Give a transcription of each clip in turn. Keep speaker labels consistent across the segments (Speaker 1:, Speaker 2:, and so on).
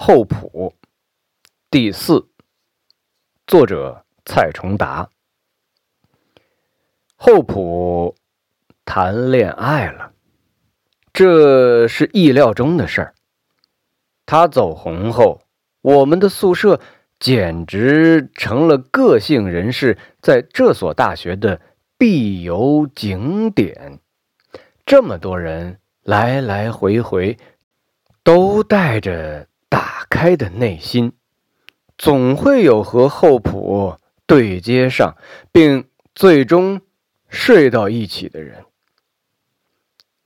Speaker 1: 厚朴，第四，作者蔡崇达。厚朴谈恋爱了，这是意料中的事儿。他走红后，我们的宿舍简直成了个性人士在这所大学的必游景点。这么多人来来回回，都带着。打开的内心，总会有和厚朴对接上，并最终睡到一起的人。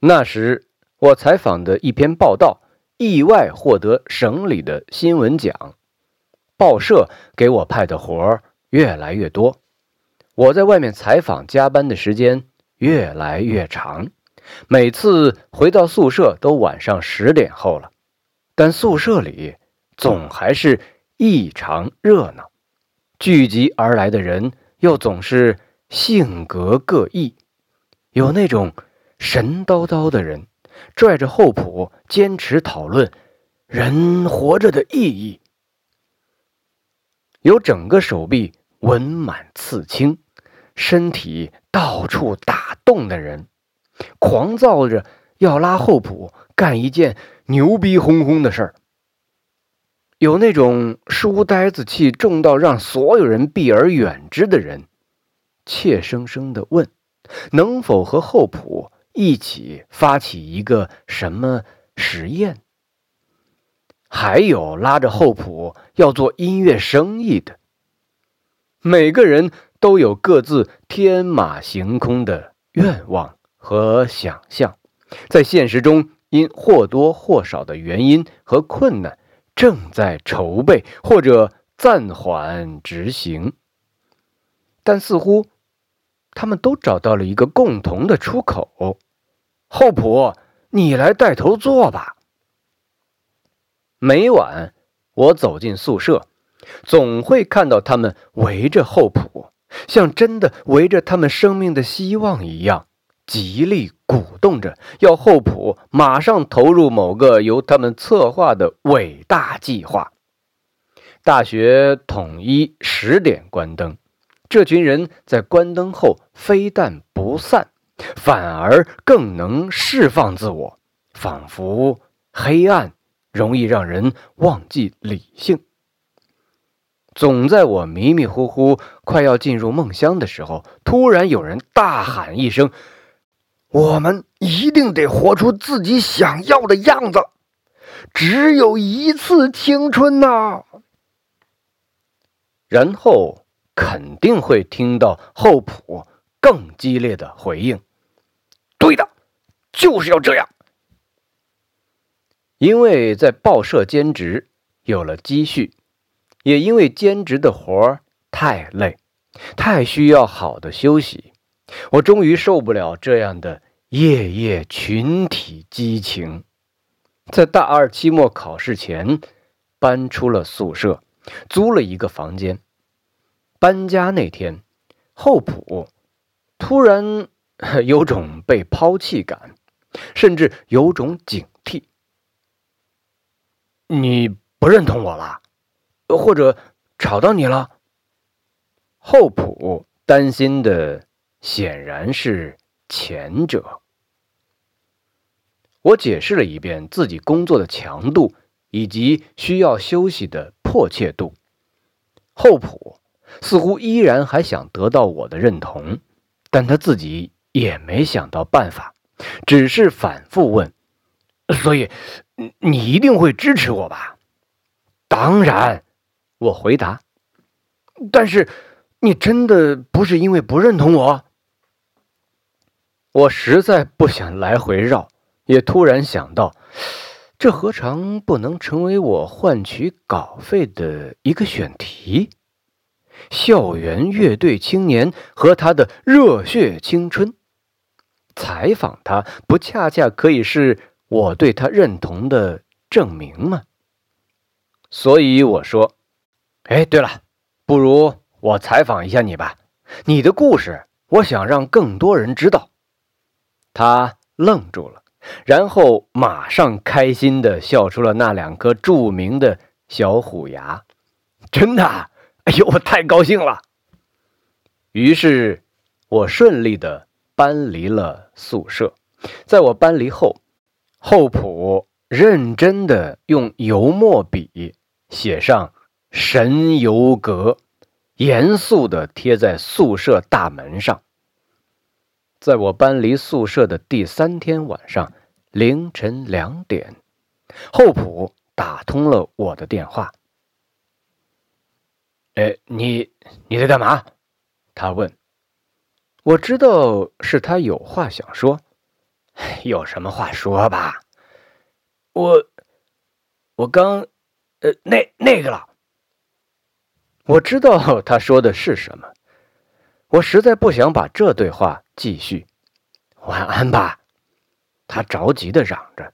Speaker 1: 那时，我采访的一篇报道意外获得省里的新闻奖，报社给我派的活儿越来越多，我在外面采访加班的时间越来越长，每次回到宿舍都晚上十点后了。但宿舍里总还是异常热闹，聚集而来的人又总是性格各异。有那种神叨叨的人，拽着厚朴坚持讨论人活着的意义；有整个手臂纹满刺青，身体到处打洞的人，狂躁着要拉厚朴干一件。牛逼哄哄的事儿，有那种书呆子气重到让所有人避而远之的人，怯生生的问：“能否和厚朴一起发起一个什么实验？”还有拉着厚朴要做音乐生意的，每个人都有各自天马行空的愿望和想象，在现实中。因或多或少的原因和困难，正在筹备或者暂缓执行，但似乎他们都找到了一个共同的出口。厚朴，你来带头做吧。每晚我走进宿舍，总会看到他们围着厚朴，像真的围着他们生命的希望一样。极力鼓动着，要厚朴马上投入某个由他们策划的伟大计划。大学统一十点关灯，这群人在关灯后非但不散，反而更能释放自我，仿佛黑暗容易让人忘记理性。总在我迷迷糊糊快要进入梦乡的时候，突然有人大喊一声。我们一定得活出自己想要的样子，只有一次青春呐！然后肯定会听到厚朴更激烈的回应：“对的，就是要这样。”因为在报社兼职有了积蓄，也因为兼职的活儿太累，太需要好的休息。我终于受不了这样的夜夜群体激情，在大二期末考试前，搬出了宿舍，租了一个房间。搬家那天，厚朴突然有种被抛弃感，甚至有种警惕。你不认同我了，或者吵到你了？厚朴担心的。显然是前者。我解释了一遍自己工作的强度以及需要休息的迫切度。厚朴似乎依然还想得到我的认同，但他自己也没想到办法，只是反复问：“所以，你一定会支持我吧？”“当然。”我回答。“但是，你真的不是因为不认同我？”我实在不想来回绕，也突然想到，这何尝不能成为我换取稿费的一个选题？校园乐队青年和他的热血青春，采访他，不恰恰可以是我对他认同的证明吗？所以我说：“哎，对了，不如我采访一下你吧，你的故事，我想让更多人知道。”他愣住了，然后马上开心地笑出了那两颗著名的小虎牙。真的，哎呦，我太高兴了！于是，我顺利地搬离了宿舍。在我搬离后，厚朴认真地用油墨笔写上“神游阁”，严肃地贴在宿舍大门上。在我搬离宿舍的第三天晚上凌晨两点，厚朴打通了我的电话。哎，你你在干嘛？他问。我知道是他有话想说，有什么话说吧。我我刚呃那那个了。我知道他说的是什么。我实在不想把这对话继续。晚安吧，他着急的嚷着：“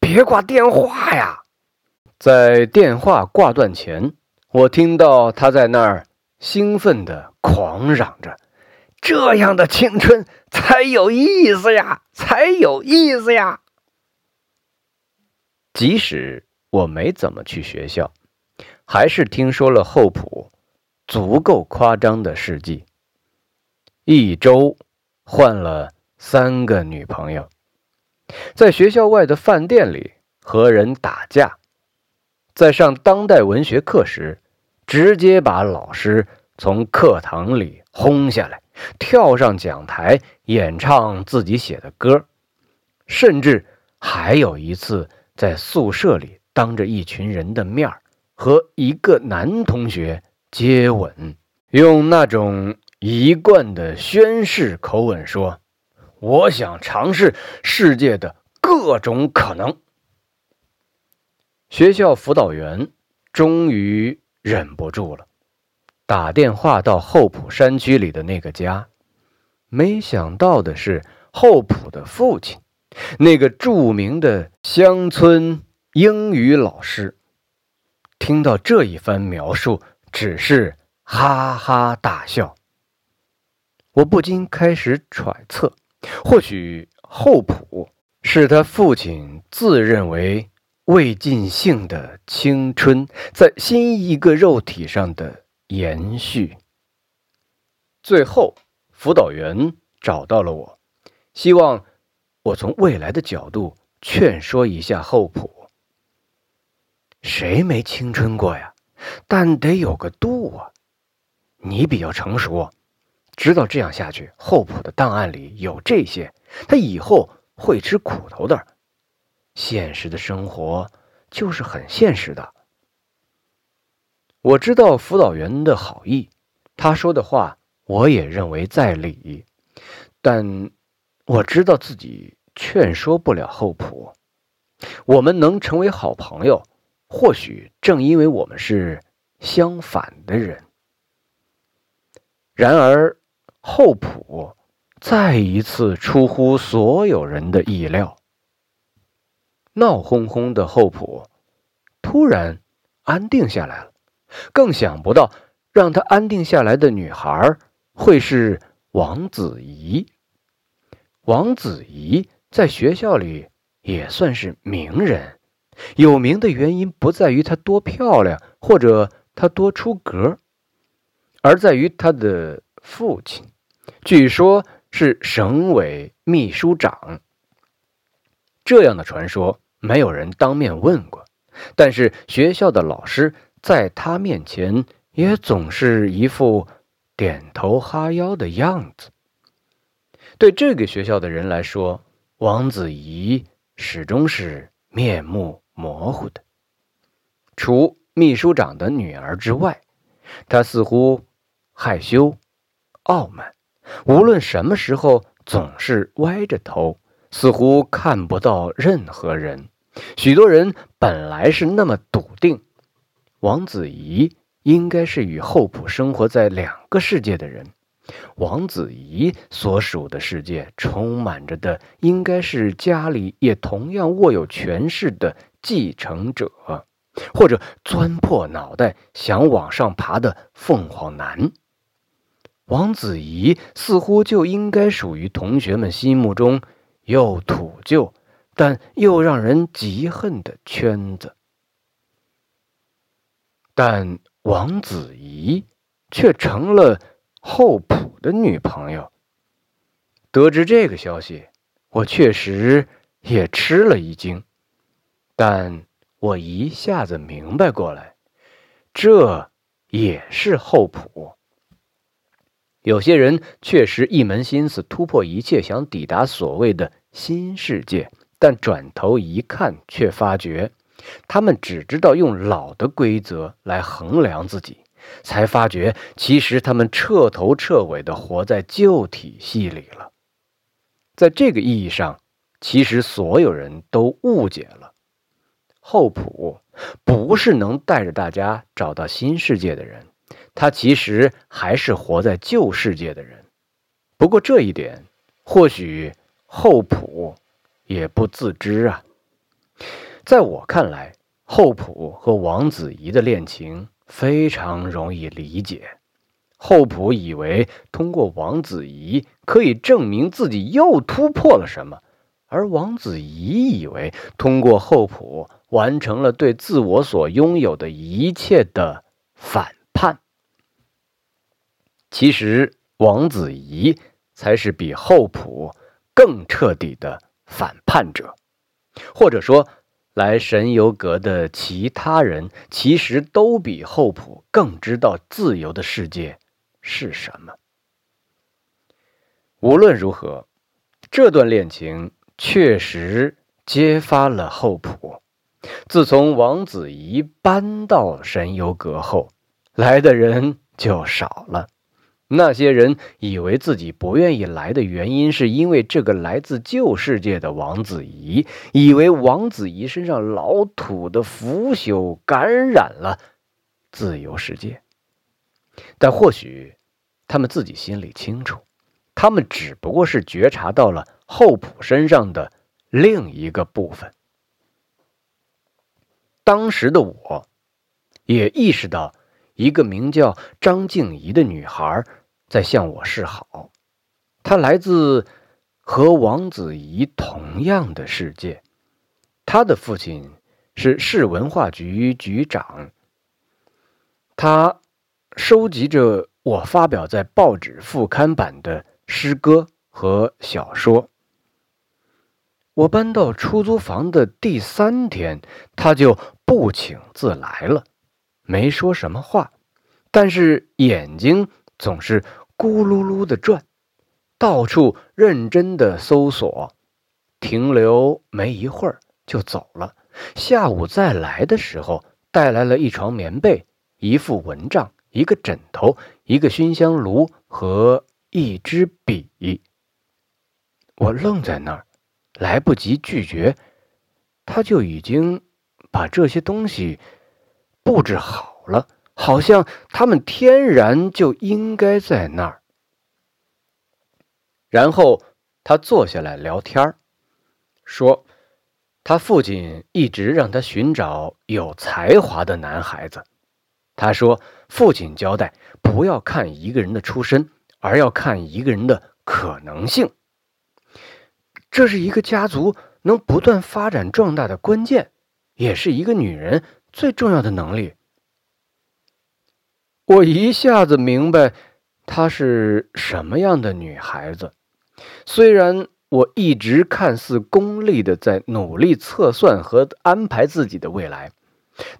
Speaker 1: 别挂电话呀！”在电话挂断前，我听到他在那儿兴奋的狂嚷着：“这样的青春才有意思呀，才有意思呀！”即使我没怎么去学校，还是听说了厚朴足够夸张的事迹。一周换了三个女朋友，在学校外的饭店里和人打架，在上当代文学课时，直接把老师从课堂里轰下来，跳上讲台演唱自己写的歌，甚至还有一次在宿舍里当着一群人的面和一个男同学接吻，用那种。一贯的宣誓口吻说：“我想尝试世界的各种可能。”学校辅导员终于忍不住了，打电话到厚朴山区里的那个家。没想到的是，厚朴的父亲，那个著名的乡村英语老师，听到这一番描述，只是哈哈大笑。我不禁开始揣测，或许厚朴是他父亲自认为未尽兴的青春在新一个肉体上的延续。最后，辅导员找到了我，希望我从未来的角度劝说一下厚朴。谁没青春过呀？但得有个度啊！你比较成熟。知道这样下去，厚朴的档案里有这些，他以后会吃苦头的。现实的生活就是很现实的。我知道辅导员的好意，他说的话我也认为在理，但我知道自己劝说不了厚朴。我们能成为好朋友，或许正因为我们是相反的人。然而。厚朴再一次出乎所有人的意料。闹哄哄的厚朴突然安定下来了，更想不到让他安定下来的女孩会是王子怡。王子怡在学校里也算是名人，有名的原因不在于她多漂亮或者她多出格，而在于她的父亲。据说，是省委秘书长。这样的传说，没有人当面问过，但是学校的老师在他面前也总是一副点头哈腰的样子。对这个学校的人来说，王子怡始终是面目模糊的。除秘书长的女儿之外，她似乎害羞、傲慢。无论什么时候，总是歪着头，似乎看不到任何人。许多人本来是那么笃定，王子怡应该是与厚朴生活在两个世界的人。王子怡所属的世界，充满着的应该是家里也同样握有权势的继承者，或者钻破脑袋想往上爬的凤凰男。王子怡似乎就应该属于同学们心目中又土旧、但又让人嫉恨的圈子。但王子怡却成了厚朴的女朋友。得知这个消息，我确实也吃了一惊，但我一下子明白过来，这也是厚朴。有些人确实一门心思突破一切，想抵达所谓的新世界，但转头一看，却发觉他们只知道用老的规则来衡量自己，才发觉其实他们彻头彻尾的活在旧体系里了。在这个意义上，其实所有人都误解了，后普不是能带着大家找到新世界的人。他其实还是活在旧世界的人，不过这一点或许后普也不自知啊。在我看来，后普和王子怡的恋情非常容易理解。后普以为通过王子怡可以证明自己又突破了什么，而王子怡以为通过后普完成了对自我所拥有的一切的反。其实，王子怡才是比后普更彻底的反叛者，或者说，来神游阁的其他人其实都比后普更知道自由的世界是什么。无论如何，这段恋情确实揭发了后普。自从王子怡搬到神游阁后，来的人就少了。那些人以为自己不愿意来的原因，是因为这个来自旧世界的王子怡，以为王子怡身上老土的腐朽感染了自由世界。但或许他们自己心里清楚，他们只不过是觉察到了后普身上的另一个部分。当时的我，也意识到。一个名叫张静怡的女孩在向我示好，她来自和王子怡同样的世界。她的父亲是市文化局局长。他收集着我发表在报纸副刊版的诗歌和小说。我搬到出租房的第三天，他就不请自来了。没说什么话，但是眼睛总是咕噜噜的转，到处认真的搜索，停留没一会儿就走了。下午再来的时候，带来了一床棉被、一副蚊帐、一个枕头、一个熏香炉和一支笔。我愣在那儿，来不及拒绝，他就已经把这些东西。布置好了，好像他们天然就应该在那儿。然后他坐下来聊天说他父亲一直让他寻找有才华的男孩子。他说，父亲交代不要看一个人的出身，而要看一个人的可能性。这是一个家族能不断发展壮大的关键，也是一个女人。最重要的能力，我一下子明白她是什么样的女孩子。虽然我一直看似功利的在努力测算和安排自己的未来，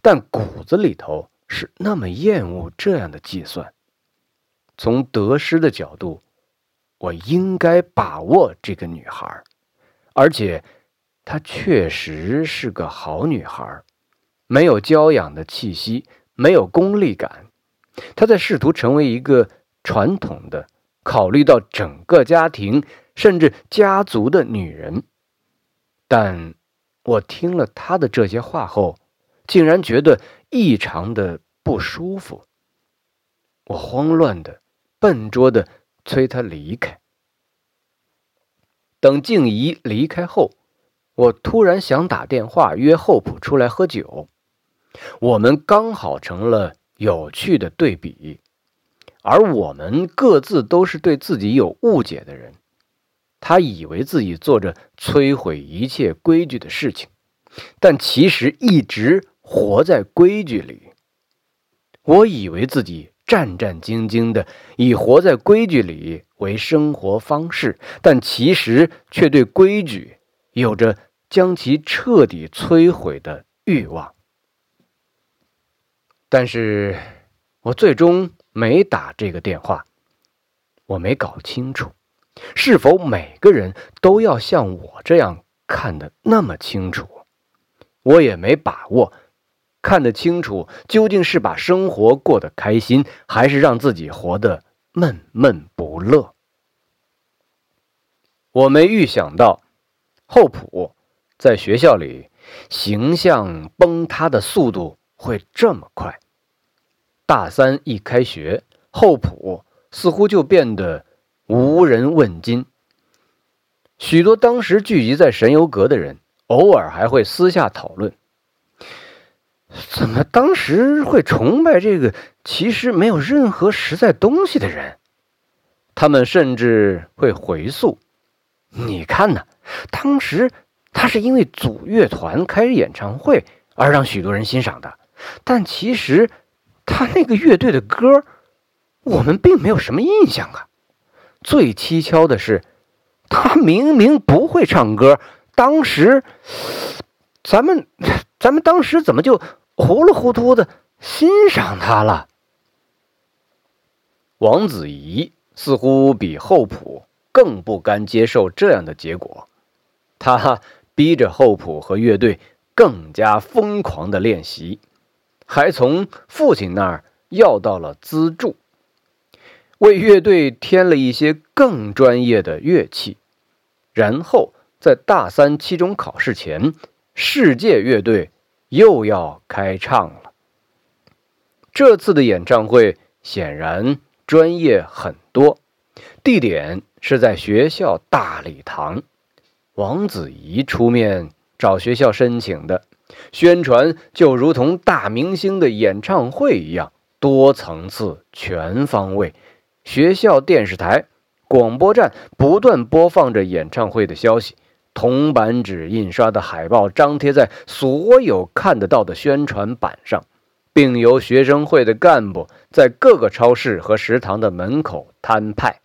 Speaker 1: 但骨子里头是那么厌恶这样的计算。从得失的角度，我应该把握这个女孩，而且她确实是个好女孩。没有教养的气息，没有功利感，她在试图成为一个传统的、考虑到整个家庭甚至家族的女人。但我听了她的这些话后，竟然觉得异常的不舒服。我慌乱的、笨拙的催她离开。等静怡离开后，我突然想打电话约厚朴出来喝酒。我们刚好成了有趣的对比，而我们各自都是对自己有误解的人。他以为自己做着摧毁一切规矩的事情，但其实一直活在规矩里。我以为自己战战兢兢的以活在规矩里为生活方式，但其实却对规矩有着将其彻底摧毁的欲望。但是我最终没打这个电话，我没搞清楚，是否每个人都要像我这样看得那么清楚，我也没把握。看得清楚，究竟是把生活过得开心，还是让自己活得闷闷不乐？我没预想到，厚朴在学校里形象崩塌的速度会这么快。大三一开学，厚朴似乎就变得无人问津。许多当时聚集在神游阁的人，偶尔还会私下讨论。怎么当时会崇拜这个其实没有任何实在东西的人？他们甚至会回溯：“你看呢，当时他是因为组乐团开演唱会而让许多人欣赏的，但其实他那个乐队的歌，我们并没有什么印象啊。最蹊跷的是，他明明不会唱歌，当时咱们咱们当时怎么就……”糊里糊涂的欣赏他了。王子怡似乎比厚朴更不甘接受这样的结果，他逼着厚朴和乐队更加疯狂的练习，还从父亲那儿要到了资助，为乐队添了一些更专业的乐器，然后在大三期中考试前，世界乐队。又要开唱了。这次的演唱会显然专业很多，地点是在学校大礼堂，王子怡出面找学校申请的，宣传就如同大明星的演唱会一样，多层次、全方位。学校电视台、广播站不断播放着演唱会的消息。铜版纸印刷的海报张贴在所有看得到的宣传板上，并由学生会的干部在各个超市和食堂的门口摊派。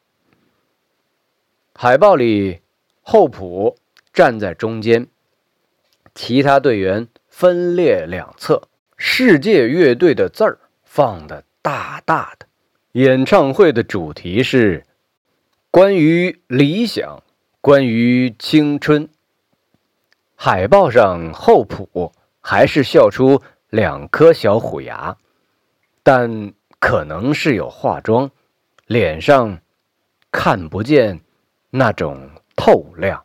Speaker 1: 海报里，厚朴站在中间，其他队员分列两侧，世界乐队的字儿放得大大的。演唱会的主题是关于理想。关于青春，海报上厚朴还是笑出两颗小虎牙，但可能是有化妆，脸上看不见那种透亮。